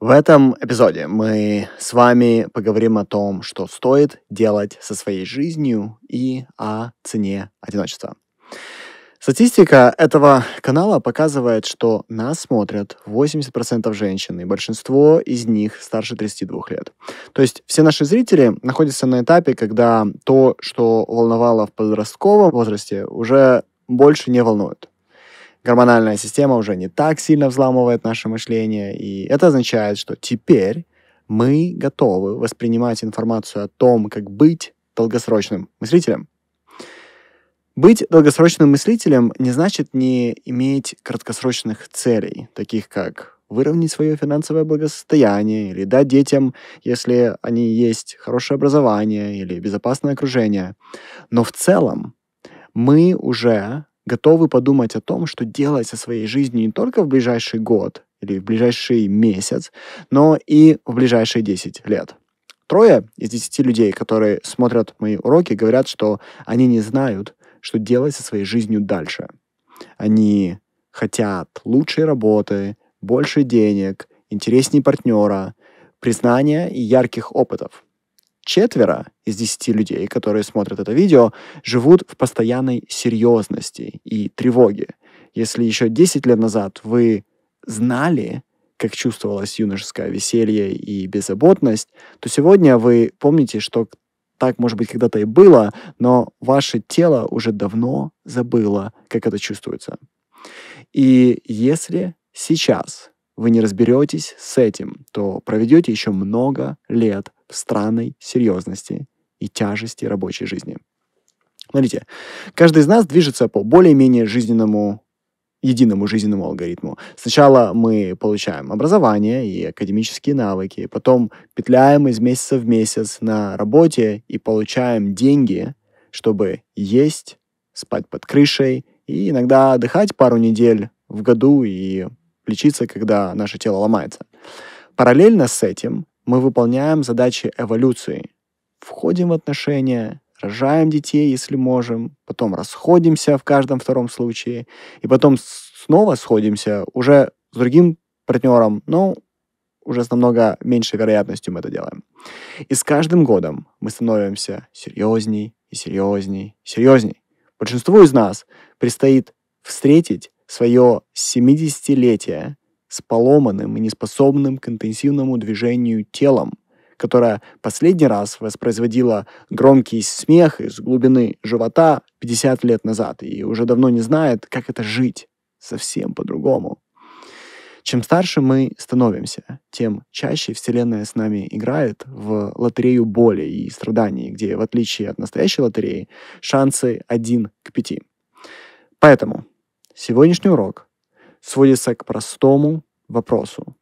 В этом эпизоде мы с вами поговорим о том, что стоит делать со своей жизнью и о цене одиночества. Статистика этого канала показывает, что нас смотрят 80% женщин, и большинство из них старше 32 лет. То есть все наши зрители находятся на этапе, когда то, что волновало в подростковом возрасте, уже больше не волнует гормональная система уже не так сильно взламывает наше мышление, и это означает, что теперь мы готовы воспринимать информацию о том, как быть долгосрочным мыслителем. Быть долгосрочным мыслителем не значит не иметь краткосрочных целей, таких как выровнять свое финансовое благосостояние или дать детям, если они есть, хорошее образование или безопасное окружение. Но в целом мы уже готовы подумать о том, что делать со своей жизнью не только в ближайший год или в ближайший месяц, но и в ближайшие 10 лет. Трое из десяти людей, которые смотрят мои уроки, говорят, что они не знают, что делать со своей жизнью дальше. Они хотят лучшей работы, больше денег, интересней партнера, признания и ярких опытов четверо из десяти людей, которые смотрят это видео, живут в постоянной серьезности и тревоге. Если еще 10 лет назад вы знали, как чувствовалось юношеское веселье и беззаботность, то сегодня вы помните, что так, может быть, когда-то и было, но ваше тело уже давно забыло, как это чувствуется. И если сейчас вы не разберетесь с этим, то проведете еще много лет в странной серьезности и тяжести рабочей жизни. Смотрите, каждый из нас движется по более-менее жизненному единому жизненному алгоритму. Сначала мы получаем образование и академические навыки, потом петляем из месяца в месяц на работе и получаем деньги, чтобы есть, спать под крышей и иногда отдыхать пару недель в году и лечиться, когда наше тело ломается. Параллельно с этим мы выполняем задачи эволюции. Входим в отношения, рожаем детей, если можем, потом расходимся в каждом втором случае, и потом снова сходимся уже с другим партнером, но уже с намного меньшей вероятностью мы это делаем. И с каждым годом мы становимся серьезней и серьезней, серьезней. Большинству из нас предстоит встретить свое 70-летие с поломанным и неспособным к интенсивному движению телом, которое последний раз воспроизводило громкий смех из глубины живота 50 лет назад и уже давно не знает, как это жить совсем по-другому. Чем старше мы становимся, тем чаще Вселенная с нами играет в лотерею боли и страданий, где, в отличие от настоящей лотереи, шансы один к пяти. Поэтому сегодняшний урок сводится к простому вопросу.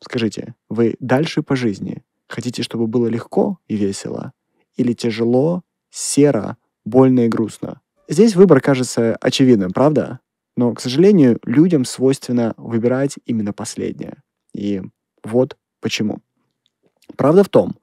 Скажите, вы дальше по жизни хотите, чтобы было легко и весело? Или тяжело, серо, больно и грустно? Здесь выбор кажется очевидным, правда? Но, к сожалению, людям свойственно выбирать именно последнее. И вот почему. Правда в том,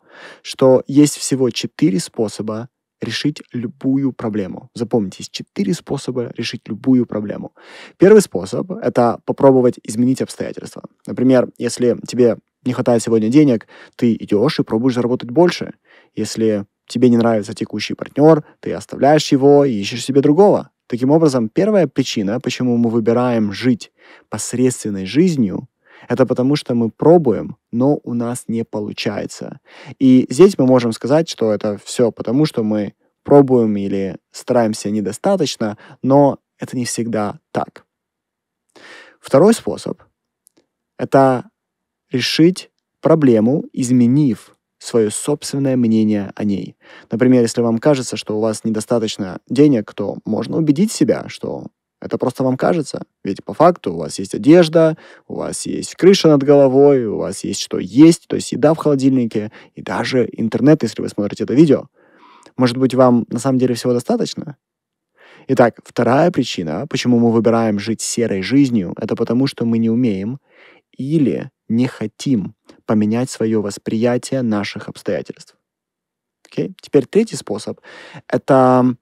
что есть всего четыре способа решить любую проблему. Запомните, есть четыре способа решить любую проблему. Первый способ — это попробовать изменить обстоятельства. Например, если тебе не хватает сегодня денег, ты идешь и пробуешь заработать больше. Если тебе не нравится текущий партнер, ты оставляешь его и ищешь себе другого. Таким образом, первая причина, почему мы выбираем жить посредственной жизнью, это потому, что мы пробуем, но у нас не получается. И здесь мы можем сказать, что это все потому, что мы пробуем или стараемся недостаточно, но это не всегда так. Второй способ — это решить проблему, изменив свое собственное мнение о ней. Например, если вам кажется, что у вас недостаточно денег, то можно убедить себя, что это просто вам кажется. Ведь по факту у вас есть одежда, у вас есть крыша над головой, у вас есть что есть, то есть еда в холодильнике и даже интернет, если вы смотрите это видео. Может быть, вам на самом деле всего достаточно? Итак, вторая причина, почему мы выбираем жить серой жизнью, это потому, что мы не умеем или не хотим поменять свое восприятие наших обстоятельств. Okay? Теперь третий способ — это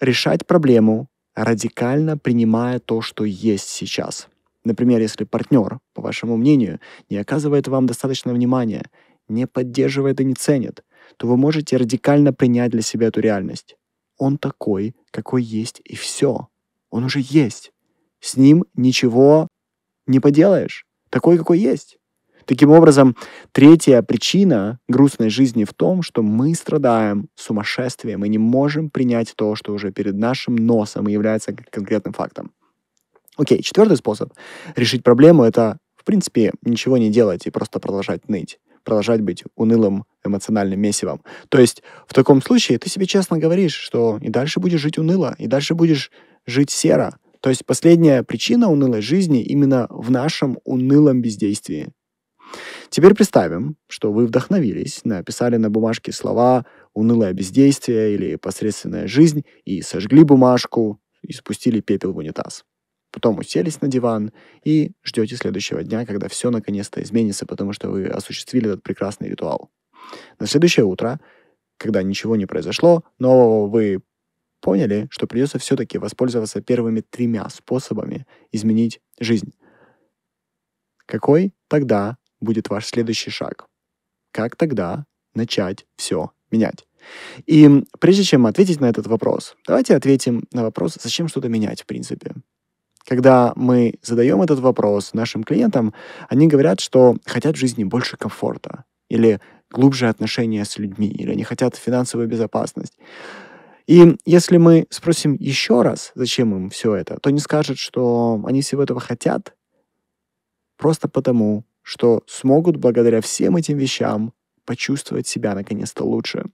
решать проблему радикально принимая то, что есть сейчас. Например, если партнер, по вашему мнению, не оказывает вам достаточно внимания, не поддерживает и не ценит, то вы можете радикально принять для себя эту реальность. Он такой, какой есть, и все. Он уже есть. С ним ничего не поделаешь. Такой, какой есть. Таким образом, третья причина грустной жизни в том, что мы страдаем сумасшествием и не можем принять то, что уже перед нашим носом и является конкретным фактом. Окей, четвертый способ решить проблему — это, в принципе, ничего не делать и просто продолжать ныть продолжать быть унылым эмоциональным месивом. То есть в таком случае ты себе честно говоришь, что и дальше будешь жить уныло, и дальше будешь жить серо. То есть последняя причина унылой жизни именно в нашем унылом бездействии. Теперь представим, что вы вдохновились, написали на бумажке слова «унылое бездействие» или «посредственная жизнь» и сожгли бумажку и спустили пепел в унитаз. Потом уселись на диван и ждете следующего дня, когда все наконец-то изменится, потому что вы осуществили этот прекрасный ритуал. На следующее утро, когда ничего не произошло, но вы поняли, что придется все-таки воспользоваться первыми тремя способами изменить жизнь. Какой тогда будет ваш следующий шаг? Как тогда начать все менять? И прежде чем ответить на этот вопрос, давайте ответим на вопрос, зачем что-то менять в принципе. Когда мы задаем этот вопрос нашим клиентам, они говорят, что хотят в жизни больше комфорта или глубже отношения с людьми, или они хотят финансовую безопасность. И если мы спросим еще раз, зачем им все это, то они скажут, что они всего этого хотят просто потому, что смогут благодаря всем этим вещам почувствовать себя наконец-то лучше.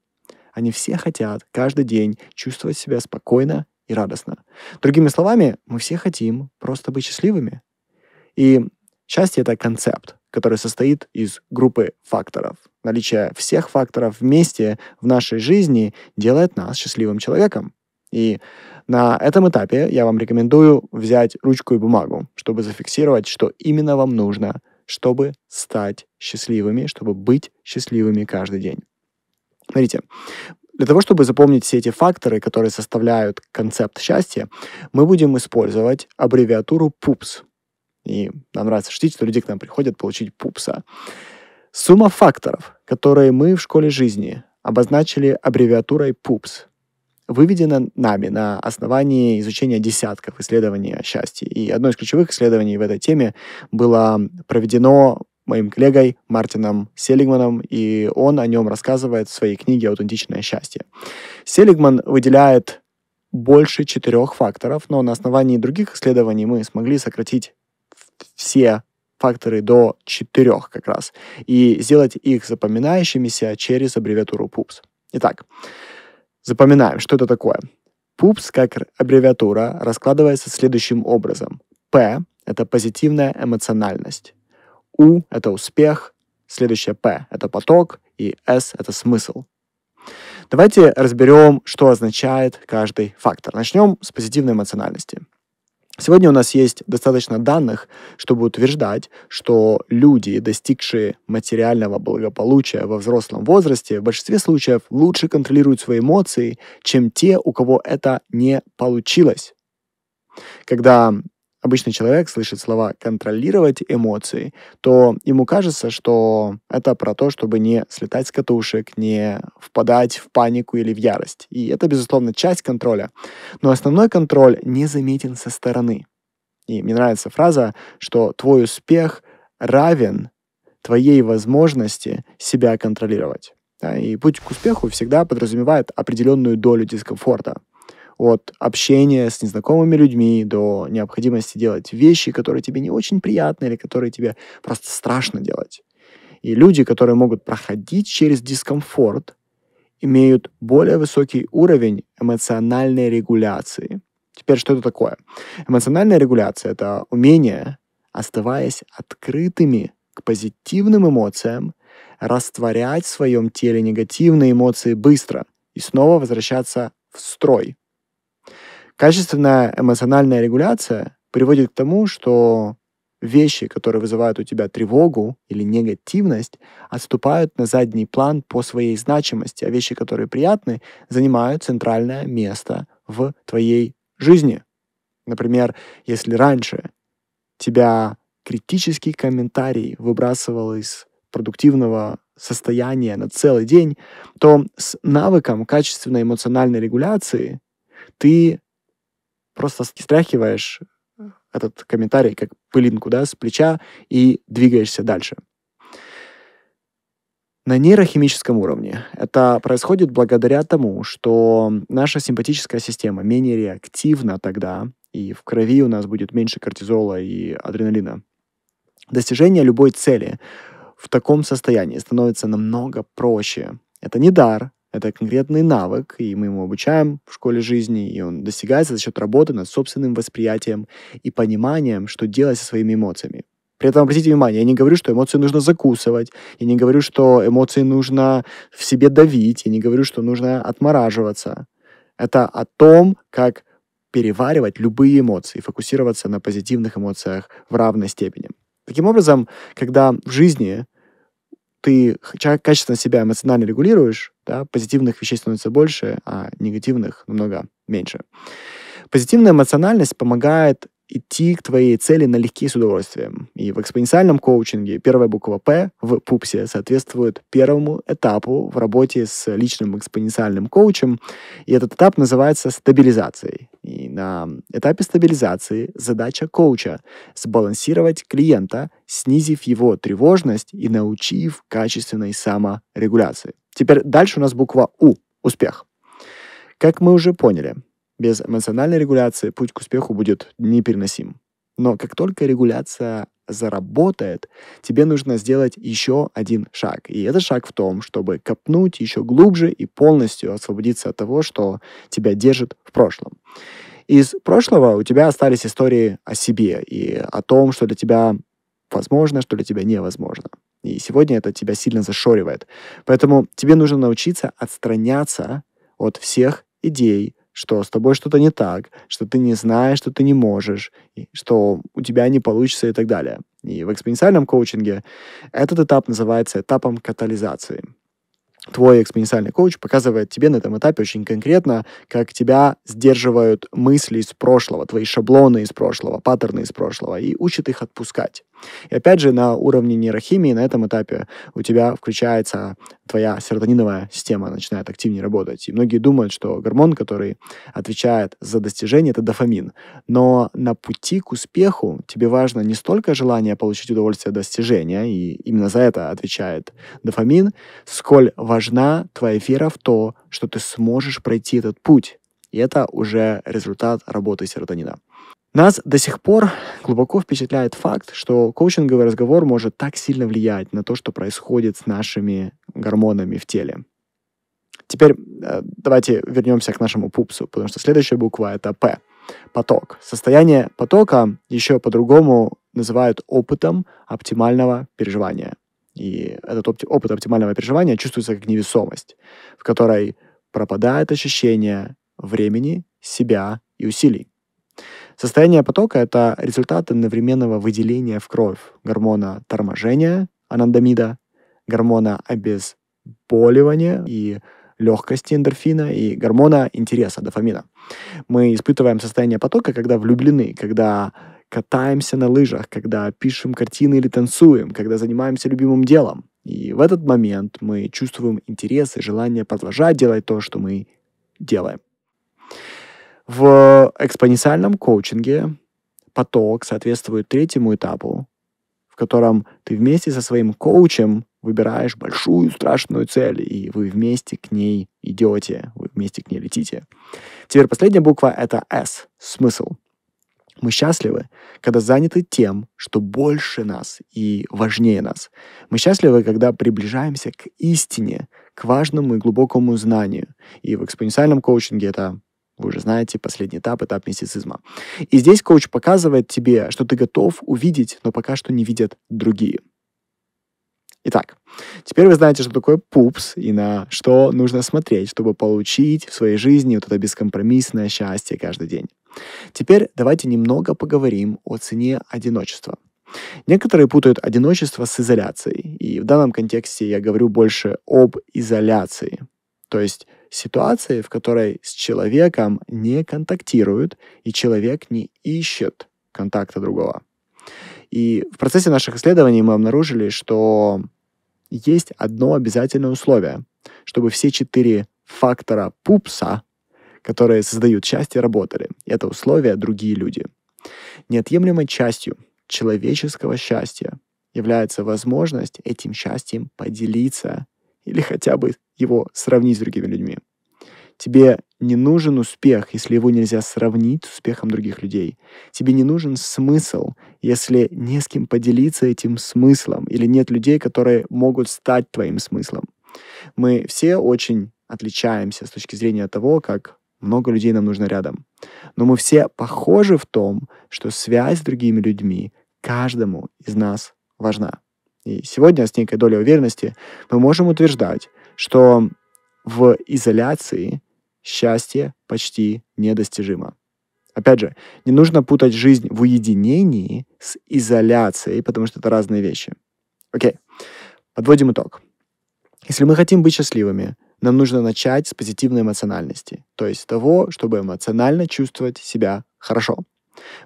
Они все хотят каждый день чувствовать себя спокойно и радостно. Другими словами, мы все хотим просто быть счастливыми. И счастье — это концепт, который состоит из группы факторов. Наличие всех факторов вместе в нашей жизни делает нас счастливым человеком. И на этом этапе я вам рекомендую взять ручку и бумагу, чтобы зафиксировать, что именно вам нужно, чтобы стать счастливыми, чтобы быть счастливыми каждый день. Смотрите, для того, чтобы запомнить все эти факторы, которые составляют концепт счастья, мы будем использовать аббревиатуру PUPS. И нам нравится шутить, что люди к нам приходят получить пупса. Сумма факторов, которые мы в школе жизни обозначили аббревиатурой PUPS, выведена нами на основании изучения десятков исследований о счастье. И одно из ключевых исследований в этой теме было проведено моим коллегой Мартином Селигманом, и он о нем рассказывает в своей книге «Аутентичное счастье». Селигман выделяет больше четырех факторов, но на основании других исследований мы смогли сократить все факторы до четырех как раз и сделать их запоминающимися через аббревиатуру PUPS. Итак, запоминаем, что это такое. PUPS как аббревиатура раскладывается следующим образом. P — это позитивная эмоциональность. У — это успех, следующее П — это поток, и С — это смысл. Давайте разберем, что означает каждый фактор. Начнем с позитивной эмоциональности. Сегодня у нас есть достаточно данных, чтобы утверждать, что люди, достигшие материального благополучия во взрослом возрасте, в большинстве случаев лучше контролируют свои эмоции, чем те, у кого это не получилось. Когда обычный человек слышит слова «контролировать эмоции», то ему кажется, что это про то, чтобы не слетать с катушек, не впадать в панику или в ярость. И это, безусловно, часть контроля. Но основной контроль не заметен со стороны. И мне нравится фраза, что твой успех равен твоей возможности себя контролировать. И путь к успеху всегда подразумевает определенную долю дискомфорта от общения с незнакомыми людьми до необходимости делать вещи, которые тебе не очень приятны или которые тебе просто страшно делать. И люди, которые могут проходить через дискомфорт, имеют более высокий уровень эмоциональной регуляции. Теперь что это такое? Эмоциональная регуляция — это умение, оставаясь открытыми к позитивным эмоциям, растворять в своем теле негативные эмоции быстро и снова возвращаться в строй. Качественная эмоциональная регуляция приводит к тому, что вещи, которые вызывают у тебя тревогу или негативность, отступают на задний план по своей значимости, а вещи, которые приятны, занимают центральное место в твоей жизни. Например, если раньше тебя критический комментарий выбрасывал из продуктивного состояния на целый день, то с навыком качественной эмоциональной регуляции ты просто стряхиваешь этот комментарий как пылинку да, с плеча и двигаешься дальше. На нейрохимическом уровне это происходит благодаря тому, что наша симпатическая система менее реактивна тогда, и в крови у нас будет меньше кортизола и адреналина. Достижение любой цели в таком состоянии становится намного проще. Это не дар, это конкретный навык, и мы ему обучаем в школе жизни, и он достигается за счет работы над собственным восприятием и пониманием, что делать со своими эмоциями. При этом обратите внимание, я не говорю, что эмоции нужно закусывать, я не говорю, что эмоции нужно в себе давить, я не говорю, что нужно отмораживаться. Это о том, как переваривать любые эмоции, фокусироваться на позитивных эмоциях в равной степени. Таким образом, когда в жизни ты качественно себя эмоционально регулируешь, да, позитивных вещей становится больше, а негативных намного меньше. Позитивная эмоциональность помогает идти к твоей цели налегке с удовольствием. И в экспоненциальном коучинге первая буква «П» в пупсе соответствует первому этапу в работе с личным экспоненциальным коучем. И этот этап называется стабилизацией. И на этапе стабилизации задача коуча — сбалансировать клиента, снизив его тревожность и научив качественной саморегуляции. Теперь дальше у нас буква «У» — успех. Как мы уже поняли, без эмоциональной регуляции путь к успеху будет непереносим. Но как только регуляция заработает, тебе нужно сделать еще один шаг. И этот шаг в том, чтобы копнуть еще глубже и полностью освободиться от того, что тебя держит в прошлом. Из прошлого у тебя остались истории о себе и о том, что для тебя возможно, что для тебя невозможно. И сегодня это тебя сильно зашоривает. Поэтому тебе нужно научиться отстраняться от всех идей, что с тобой что-то не так, что ты не знаешь, что ты не можешь, что у тебя не получится и так далее. И в экспоненциальном коучинге этот этап называется этапом катализации твой экспоненциальный коуч показывает тебе на этом этапе очень конкретно, как тебя сдерживают мысли из прошлого, твои шаблоны из прошлого, паттерны из прошлого, и учит их отпускать. И опять же, на уровне нейрохимии на этом этапе у тебя включается твоя серотониновая система, начинает активнее работать. И многие думают, что гормон, который отвечает за достижение, это дофамин. Но на пути к успеху тебе важно не столько желание получить удовольствие от достижения, и именно за это отвечает дофамин, сколь важна твоя вера в то, что ты сможешь пройти этот путь. И это уже результат работы серотонина. Нас до сих пор глубоко впечатляет факт, что коучинговый разговор может так сильно влиять на то, что происходит с нашими гормонами в теле. Теперь э, давайте вернемся к нашему пупсу, потому что следующая буква — это П. Поток. Состояние потока еще по-другому называют опытом оптимального переживания. И этот опти- опыт оптимального переживания чувствуется как невесомость, в которой пропадает ощущение времени, себя и усилий. Состояние потока — это результат одновременного выделения в кровь гормона торможения, анандамида, гормона обезболивания и легкости эндорфина и гормона интереса, дофамина. Мы испытываем состояние потока, когда влюблены, когда катаемся на лыжах, когда пишем картины или танцуем, когда занимаемся любимым делом. И в этот момент мы чувствуем интерес и желание продолжать делать то, что мы делаем. В экспоненциальном коучинге поток соответствует третьему этапу, в котором ты вместе со своим коучем выбираешь большую страшную цель, и вы вместе к ней идете, вы вместе к ней летите. Теперь последняя буква — это S — смысл. Мы счастливы, когда заняты тем, что больше нас и важнее нас. Мы счастливы, когда приближаемся к истине, к важному и глубокому знанию. И в экспоненциальном коучинге это вы уже знаете последний этап, этап мистицизма. И здесь коуч показывает тебе, что ты готов увидеть, но пока что не видят другие. Итак, теперь вы знаете, что такое пупс и на что нужно смотреть, чтобы получить в своей жизни вот это бескомпромиссное счастье каждый день. Теперь давайте немного поговорим о цене одиночества. Некоторые путают одиночество с изоляцией, и в данном контексте я говорю больше об изоляции. То есть ситуации, в которой с человеком не контактируют, и человек не ищет контакта другого. И в процессе наших исследований мы обнаружили, что есть одно обязательное условие, чтобы все четыре фактора пупса, которые создают счастье, работали. Это условие другие люди. Неотъемлемой частью человеческого счастья является возможность этим счастьем поделиться или хотя бы его сравнить с другими людьми. Тебе не нужен успех, если его нельзя сравнить с успехом других людей. Тебе не нужен смысл, если не с кем поделиться этим смыслом, или нет людей, которые могут стать твоим смыслом. Мы все очень отличаемся с точки зрения того, как много людей нам нужно рядом. Но мы все похожи в том, что связь с другими людьми каждому из нас важна. И сегодня с некой долей уверенности мы можем утверждать, что в изоляции счастье почти недостижимо. Опять же, не нужно путать жизнь в уединении с изоляцией, потому что это разные вещи. Окей, подводим итог. Если мы хотим быть счастливыми, нам нужно начать с позитивной эмоциональности, то есть того, чтобы эмоционально чувствовать себя хорошо.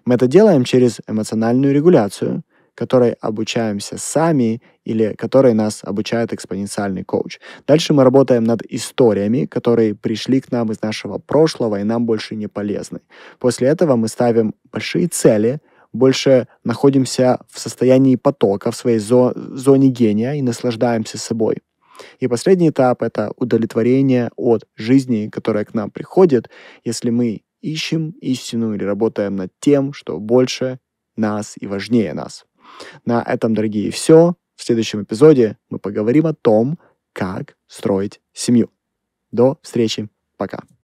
Мы это делаем через эмоциональную регуляцию, которой обучаемся сами или которой нас обучает экспоненциальный коуч. Дальше мы работаем над историями, которые пришли к нам из нашего прошлого и нам больше не полезны. После этого мы ставим большие цели, больше находимся в состоянии потока, в своей зо- зоне гения и наслаждаемся собой. И последний этап — это удовлетворение от жизни, которая к нам приходит, если мы ищем истину или работаем над тем, что больше нас и важнее нас. На этом, дорогие, все. В следующем эпизоде мы поговорим о том, как строить семью. До встречи. Пока.